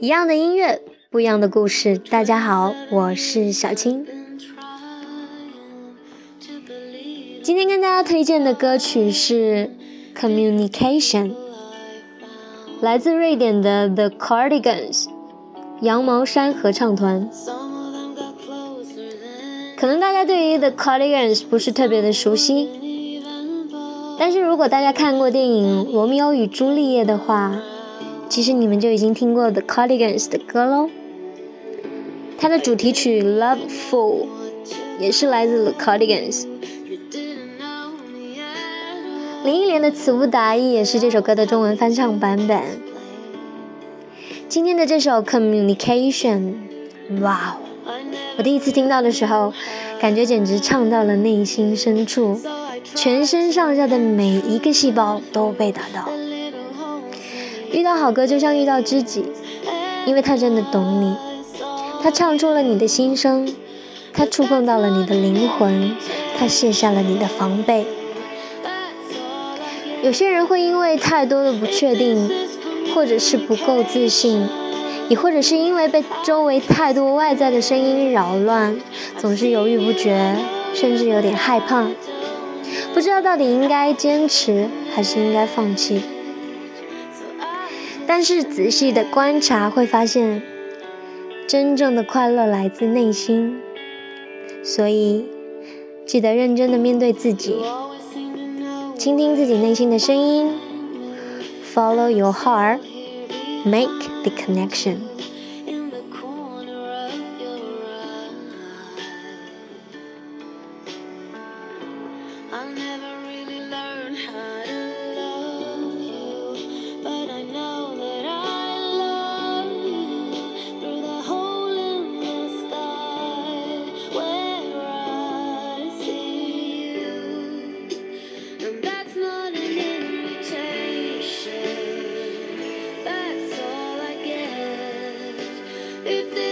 一样的音乐，不一样的故事。大家好，我是小青。今天跟大家推荐的歌曲是《Communication》，来自瑞典的 The Cardigans，羊毛衫合唱团。可能大家对于 The Cardigans 不是特别的熟悉，但是如果大家看过电影《罗密欧与朱丽叶》的话，其实你们就已经听过 The Cardigans 的歌喽，它的主题曲《Love Fool》也是来自 The Cardigans。林忆莲的《词不达意》也是这首歌的中文翻唱版本。今天的这首《Communication》，哇哦！我第一次听到的时候，感觉简直唱到了内心深处，全身上下的每一个细胞都被打到。遇到好歌就像遇到知己，因为他真的懂你，他唱出了你的心声，他触碰到了你的灵魂，他卸下了你的防备。有些人会因为太多的不确定，或者是不够自信，也或者是因为被周围太多外在的声音扰乱，总是犹豫不决，甚至有点害怕，不知道到底应该坚持还是应该放弃。但是仔细的观察会发现，真正的快乐来自内心。所以，记得认真的面对自己，倾听自己内心的声音，Follow your heart，Make the connection。i never really learn how to if